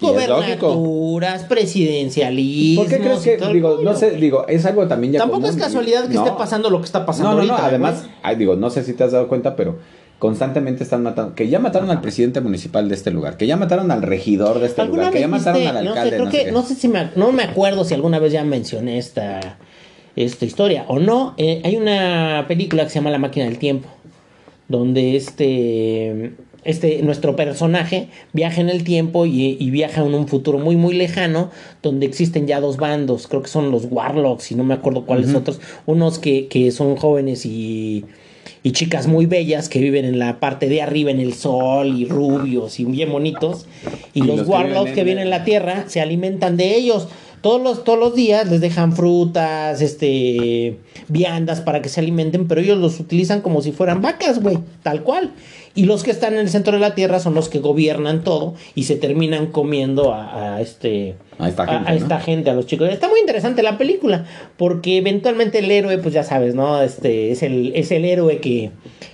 Speaker 1: gobernaturas, presidencialismos.
Speaker 2: ¿Por qué crees que, digo, no sé,
Speaker 1: güey.
Speaker 2: digo, es algo también ya
Speaker 1: Tampoco es casualidad que
Speaker 2: no.
Speaker 1: esté pasando lo que está pasando
Speaker 2: No, no, no,
Speaker 1: ahorita,
Speaker 2: además,
Speaker 1: güey.
Speaker 2: ay, digo, no sé si te has dado cuenta, pero constantemente están matando, que ya mataron al presidente municipal de este lugar, que ya mataron al regidor de este
Speaker 1: ¿Alguna
Speaker 2: lugar, que ya mataron
Speaker 1: viste?
Speaker 2: al
Speaker 1: no sé,
Speaker 2: alcalde,
Speaker 1: creo
Speaker 2: no
Speaker 1: que,
Speaker 2: sé
Speaker 1: no sé si me, no me acuerdo si alguna vez ya mencioné esta, esta historia o no. Eh, hay una película que se llama La máquina del tiempo, donde este, este nuestro personaje viaja en el tiempo y, y viaja en un futuro muy muy lejano, donde existen ya dos bandos, creo que son los Warlocks y no me acuerdo cuáles otros, unos que, que son jóvenes y y chicas muy bellas que viven en la parte de arriba en el sol y rubios y bien bonitos y,
Speaker 2: Y
Speaker 1: los,
Speaker 2: los que
Speaker 1: warlocks
Speaker 2: viven
Speaker 1: que
Speaker 2: en
Speaker 1: vienen en
Speaker 2: el-
Speaker 1: la tierra se alimentan de ellos. Todos los todos los días les dejan frutas este viandas para que se alimenten pero ellos los utilizan como si fueran vacas güey tal cual Y los que están en el centro de la Tierra son los que gobiernan todo y se terminan comiendo a, a este
Speaker 2: A esta gente,
Speaker 1: a, gente, a los chicos. Está muy interesante la película, porque eventualmente el héroe, pues ya sabes, ¿no? Este es el, es el héroe que,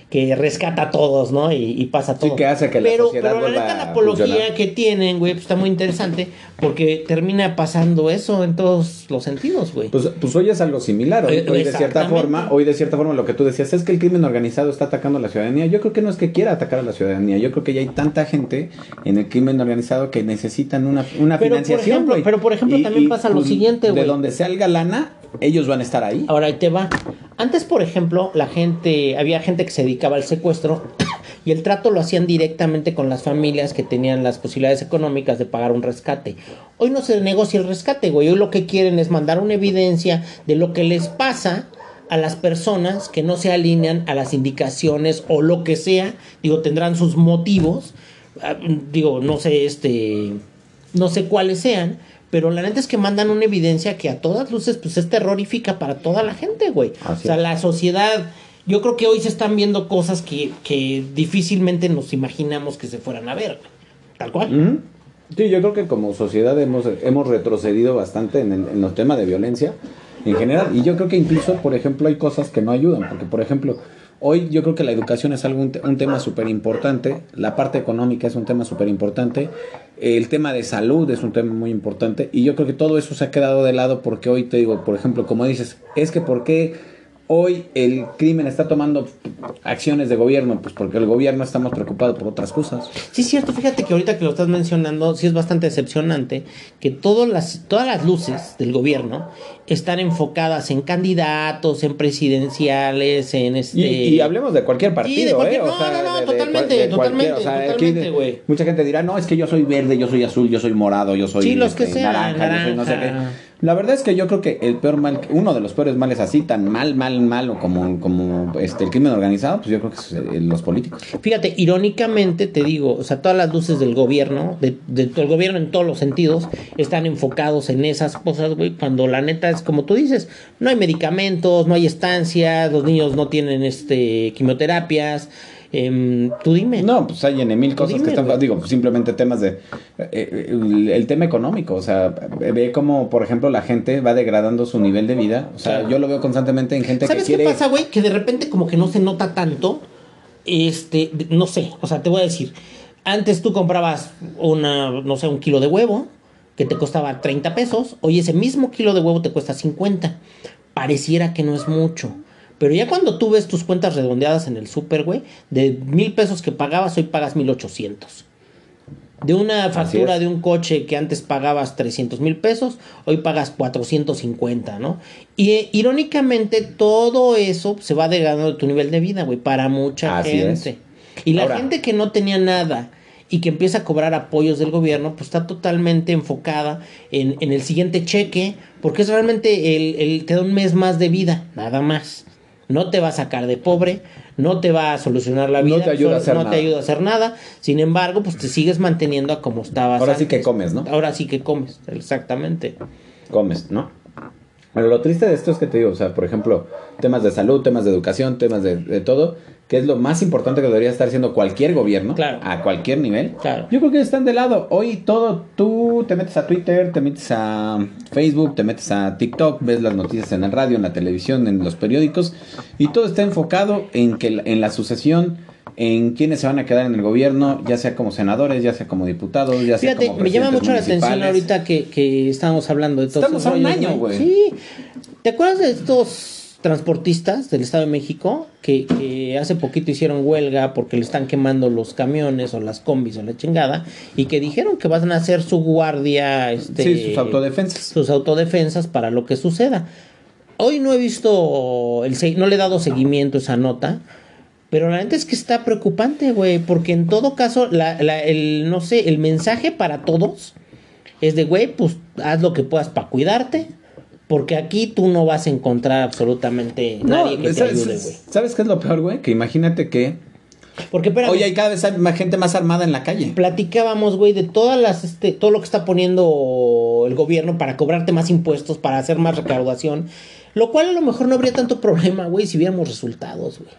Speaker 1: que rescata a todos, ¿no? Y, y pasa todo.
Speaker 2: que hace que la
Speaker 1: pero,
Speaker 2: sociedad
Speaker 1: Pero la la apología
Speaker 2: funcionar.
Speaker 1: que tienen, güey, pues está muy interesante, porque termina pasando eso en todos los sentidos, güey.
Speaker 2: Pues, pues hoy es algo similar. Hoy,
Speaker 1: Eh,
Speaker 2: hoy de cierta forma, hoy de cierta forma lo que tú decías es que el crimen organizado está atacando a la ciudadanía. Yo creo que no es que quiera atacar a la ciudadanía. Yo creo que ya hay tanta gente en el crimen organizado que necesitan una, una
Speaker 1: Pero, por
Speaker 2: financiación.
Speaker 1: ejemplo- pero, por ejemplo, también pasa lo siguiente,
Speaker 2: De
Speaker 1: güey.
Speaker 2: donde salga lana, ellos van a estar ahí.
Speaker 1: Ahora ahí te va. Antes, por ejemplo, la gente, había gente que se dedicaba al secuestro y el trato lo hacían directamente con las familias que tenían las posibilidades económicas de pagar un rescate. Hoy no se negocia el rescate, güey. Hoy lo que quieren es mandar una evidencia de lo que les pasa a las personas que no se alinean a las indicaciones o lo que sea. Digo, tendrán sus motivos. Ah, Digo, no sé, este no sé cuáles sean, pero la neta es que mandan una evidencia que a todas luces pues es terrorífica para toda la gente, güey. O sea,
Speaker 2: es.
Speaker 1: la sociedad, yo creo que hoy se están viendo cosas que, que difícilmente nos imaginamos que se fueran a ver, güey. tal cual.
Speaker 2: Sí, yo creo que como sociedad hemos, hemos retrocedido bastante en, el- en los temas de violencia en general. Y yo creo que incluso, por ejemplo, hay cosas que no ayudan. Porque, por ejemplo, hoy yo creo que la educación es algo, un, te- un tema súper importante. La parte económica es un tema súper importante. El tema de salud es un tema muy importante. Y yo creo que todo eso se ha quedado de lado porque hoy te digo, por ejemplo, como dices, es que ¿por qué hoy el crimen está tomando acciones de gobierno? Pues porque el gobierno está más preocupado por otras cosas.
Speaker 1: Sí, es cierto, fíjate que ahorita que lo estás mencionando, sí es bastante decepcionante que todas las, todas las luces del gobierno están enfocadas en candidatos, en presidenciales, en este...
Speaker 2: Y, y hablemos de cualquier partido,
Speaker 1: de cualquier-
Speaker 2: ¿eh? O
Speaker 1: no,
Speaker 2: sea,
Speaker 1: no, no, totalmente,
Speaker 2: de
Speaker 1: totalmente,
Speaker 2: o sea,
Speaker 1: totalmente, güey.
Speaker 2: Mucha gente dirá, no, es que yo soy verde, yo soy azul, yo soy morado, yo soy
Speaker 1: Sí, los que
Speaker 2: este,
Speaker 1: sean,
Speaker 2: naranja, yo soy no sé qué. La verdad es que yo creo que el peor mal, uno de los peores males así, tan mal, mal, malo como, como este, el crimen organizado, pues yo creo que es eh, los políticos.
Speaker 1: Fíjate, irónicamente te digo, o sea, todas las luces del gobierno, de, de todo el gobierno en todos los sentidos, están enfocados en esas cosas, güey, cuando la neta es como tú dices, no hay medicamentos, no hay estancias, los niños no tienen este quimioterapias, em, tú dime.
Speaker 2: No, pues hay en mil cosas
Speaker 1: Dime,
Speaker 2: que están, digo, simplemente temas de, eh, el, el tema económico, o sea, ve como, por ejemplo, la gente va degradando su nivel de vida, o sea,
Speaker 1: Claro.
Speaker 2: yo lo veo constantemente en gente que
Speaker 1: ¿Sabes qué
Speaker 2: quiere...
Speaker 1: pasa, güey? Que de repente como que no se nota tanto. Este, no sé, o sea, te voy a decir. Antes tú comprabas una, no sé, un kilo de huevo que te costaba 30 pesos. Hoy ese mismo kilo de huevo te cuesta 50. Pareciera que no es mucho. Pero ya cuando tú ves tus cuentas redondeadas en el súper, güey, de mil pesos que pagabas, hoy pagas 1800. De una factura de un coche que antes pagabas 300 mil pesos, hoy pagas 450, ¿no? Y eh, irónicamente todo eso se va degradando de tu nivel de vida, güey, para mucha
Speaker 2: Así
Speaker 1: gente.
Speaker 2: es.
Speaker 1: Y la
Speaker 2: Ahora-
Speaker 1: gente que no tenía nada y que empieza a cobrar apoyos del gobierno, pues está totalmente enfocada en, en el siguiente cheque, porque es realmente el, el- te da un mes más de vida, nada más. No te va a sacar de pobre, no te va a solucionar la
Speaker 2: No
Speaker 1: vida,
Speaker 2: te ayuda a
Speaker 1: solo-
Speaker 2: hacer
Speaker 1: no
Speaker 2: nada.
Speaker 1: te ayuda a hacer nada. Sin embargo, pues te sigues manteniendo a como estabas.
Speaker 2: Ahora sí que comes, ¿no?
Speaker 1: Ahora sí que comes, exactamente.
Speaker 2: comes, ¿no? Pero lo triste de esto es que te digo, o sea, por ejemplo, temas de salud, temas de educación, temas de, de todo, que es lo más importante que debería estar haciendo cualquier gobierno,
Speaker 1: Claro.
Speaker 2: a cualquier nivel.
Speaker 1: Claro.
Speaker 2: Yo creo que están de lado. Hoy todo, tú te metes a Twitter, te metes a Facebook, te metes a TikTok, ves las noticias en la radio, en la televisión, en los periódicos, y todo está enfocado en que la- en la sucesión, en quiénes se van a quedar en el gobierno, ya sea como senadores, ya sea como diputados, ya sea
Speaker 1: Fíjate,
Speaker 2: como
Speaker 1: me llama mucho la atención ahorita que, que estamos hablando de todo
Speaker 2: Estamos a un año, güey.
Speaker 1: Sí. ¿Te acuerdas de estos transportistas del Estado de México que, que hace poquito hicieron huelga porque le están quemando los camiones o las combis o la chingada y que dijeron que van a hacer su guardia, este,
Speaker 2: Sí, sus autodefensas.
Speaker 1: sus autodefensas para lo que suceda. Hoy no he visto, el, no le he dado seguimiento a esa nota, pero la neta es que está preocupante, güey, porque en todo caso, la, la- el, no sé, el mensaje para todos es de, güey, pues haz lo que puedas para cuidarte, porque aquí tú no vas a encontrar absolutamente nadie que te
Speaker 2: ¿sabes,
Speaker 1: ayude, güey.
Speaker 2: ¿Sabes qué es lo peor, güey? Que imagínate que
Speaker 1: Porque, espérame,
Speaker 2: hoy hay cada vez hay más gente más armada en la calle.
Speaker 1: platicábamos, güey, de todas las, este, todo lo que está poniendo el gobierno para cobrarte más impuestos, para hacer más recaudación, lo cual a lo mejor no habría tanto problema, güey, si viéramos resultados, güey.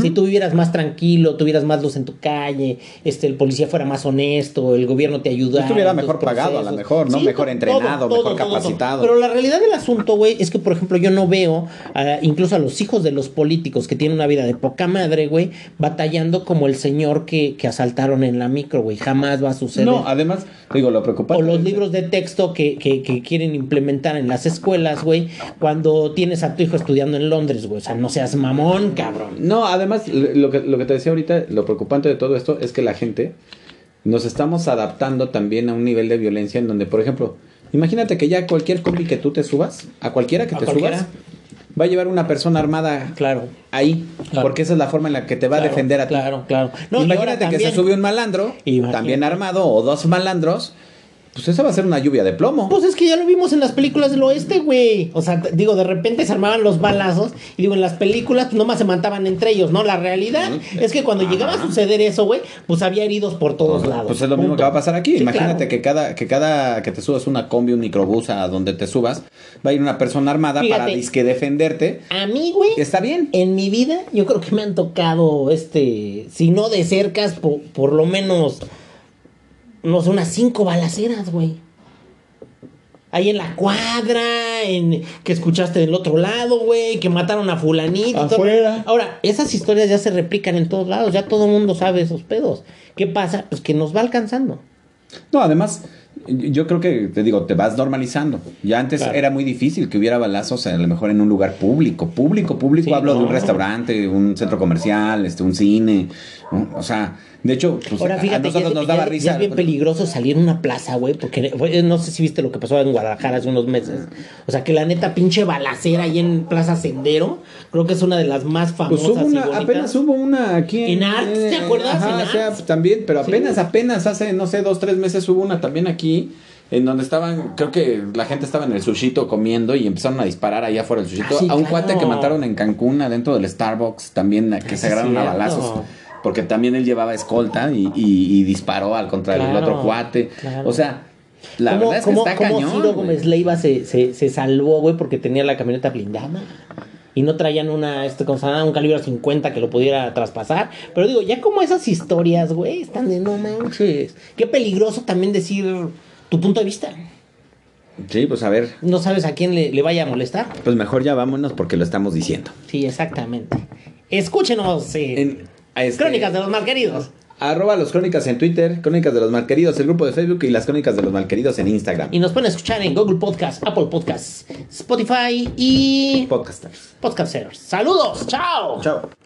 Speaker 1: Si tú vivieras más tranquilo, tuvieras más luz en tu calle, este, el policía fuera más honesto, el gobierno te ayudara.
Speaker 2: Estuviera mejor pagado, a lo mejor, ¿no? Mejor entrenado, mejor capacitado.
Speaker 1: Pero la realidad del asunto, güey, es que, por ejemplo, yo no veo ah, incluso a los hijos de los políticos que tienen una vida de poca madre, güey, batallando como el señor que, que asaltaron en la micro, güey. Jamás va a suceder.
Speaker 2: No, además, digo, lo preocupante.
Speaker 1: O los libros de texto que, que, que quieren implementar en las escuelas, güey, cuando tienes a tu hijo estudiando en Londres, güey. O sea, no seas mamón, cabrón.
Speaker 2: No, además, lo que, lo que te decía ahorita, lo preocupante de todo esto es que la gente nos estamos adaptando también a un nivel de violencia en donde, por ejemplo, imagínate que ya cualquier combi que tú te subas, a cualquiera que
Speaker 1: A
Speaker 2: te
Speaker 1: cualquiera.
Speaker 2: subas, va a llevar una persona armada
Speaker 1: Claro.
Speaker 2: ahí,
Speaker 1: Claro.
Speaker 2: porque esa es la forma en la que te va
Speaker 1: Claro,
Speaker 2: a defender a ti.
Speaker 1: Claro, claro. No, ahora
Speaker 2: imagínate que se sube un malandro,
Speaker 1: Imagínate.
Speaker 2: también armado, o dos malandros, pues esa va a ser una lluvia de plomo.
Speaker 1: Pues es que ya lo vimos en las películas del oeste, güey. O sea, digo, de repente se armaban los balazos y digo, en las películas pues nomás se mataban entre ellos, ¿no? La realidad es que cuando llegaba a suceder eso, güey, pues había heridos por todos lados.
Speaker 2: Pues es lo mismo que va a pasar aquí.
Speaker 1: Sí,
Speaker 2: Imagínate
Speaker 1: claro.
Speaker 2: que cada que cada que te subas una combi, un microbús a donde te subas, va a ir una persona armada para disque defenderte.
Speaker 1: A mí, güey,
Speaker 2: Está bien.
Speaker 1: en mi vida, yo creo que me han tocado, este, si no de cercas, por, por lo menos, no sé, unas cinco balaceras, güey. Ahí en la cuadra, en que escuchaste del otro lado, güey, que mataron a fulanito. todo.
Speaker 2: Afuera.
Speaker 1: Ahora, esas historias ya se replican en todos lados, ya todo el mundo sabe esos pedos. ¿Qué pasa? Pues que nos va alcanzando.
Speaker 2: No, además, yo creo que, te digo, te vas normalizando. Ya antes
Speaker 1: Claro.
Speaker 2: era muy difícil que hubiera balazos, a lo mejor en un lugar público. Público, público,
Speaker 1: Sí,
Speaker 2: hablo de un restaurante, un centro comercial, este, un cine. O sea, de hecho, pues,
Speaker 1: Ahora
Speaker 2: a-
Speaker 1: fíjate,
Speaker 2: a
Speaker 1: ya,
Speaker 2: nosotros
Speaker 1: es-
Speaker 2: nos
Speaker 1: ya-
Speaker 2: daba
Speaker 1: ya
Speaker 2: risa.
Speaker 1: es bien peligroso salir a una plaza, güey, porque no sé si viste lo que pasó en Guadalajara hace unos meses. O sea, que la neta pinche balacera ahí en Plaza Sendero, creo que es una de las más
Speaker 2: Pues
Speaker 1: famosas
Speaker 2: hubo una,
Speaker 1: y
Speaker 2: apenas hubo una aquí
Speaker 1: En Arts, ¿te acuerdas?
Speaker 2: Ajá,
Speaker 1: En
Speaker 2: o sea,
Speaker 1: Arts.
Speaker 2: también, pero
Speaker 1: Sí.
Speaker 2: apenas, apenas hace, no sé, dos, tres meses hubo una también aquí, en donde estaban, creo que la gente estaba en el sushito comiendo y empezaron a disparar allá afuera del sushito.
Speaker 1: Ah, sí,
Speaker 2: a un
Speaker 1: claro.
Speaker 2: cuate que mataron en Cancún, adentro del Starbucks, también, que
Speaker 1: Ah,
Speaker 2: se agarraron a balazos. Porque también él llevaba escolta y, y- y disparó al contra del
Speaker 1: Claro,
Speaker 2: otro cuate.
Speaker 1: claro.
Speaker 2: O sea, la
Speaker 1: ¿Cómo,
Speaker 2: verdad es que
Speaker 1: cómo-
Speaker 2: está
Speaker 1: cómo
Speaker 2: cañón.
Speaker 1: Ciro. Gómez Leiva se, se, se salvó, güey, porque tenía la camioneta blindada? Y no traían una, este, ¿cómo se llama? un calibre 50 que lo pudiera traspasar. Pero digo, ya como esas historias, güey, están de no manches. Qué peligroso también decir tu punto de vista.
Speaker 2: Sí, pues a ver,
Speaker 1: No sabes a quién le, le vaya a molestar.
Speaker 2: pues mejor ya vámonos porque lo estamos diciendo.
Speaker 1: Sí, exactamente. Escúchenos. eh,
Speaker 2: En, este-
Speaker 1: Crónicas de los Malqueridos.
Speaker 2: Arroba los crónicas en Twitter, crónicas de los malqueridos, el grupo de Facebook y las crónicas de los malqueridos en Instagram.
Speaker 1: Y nos pueden escuchar en Google Podcast, Apple Podcast, Spotify y
Speaker 2: Podcasters.
Speaker 1: Podcasters. Saludos. Chao.
Speaker 2: Chao.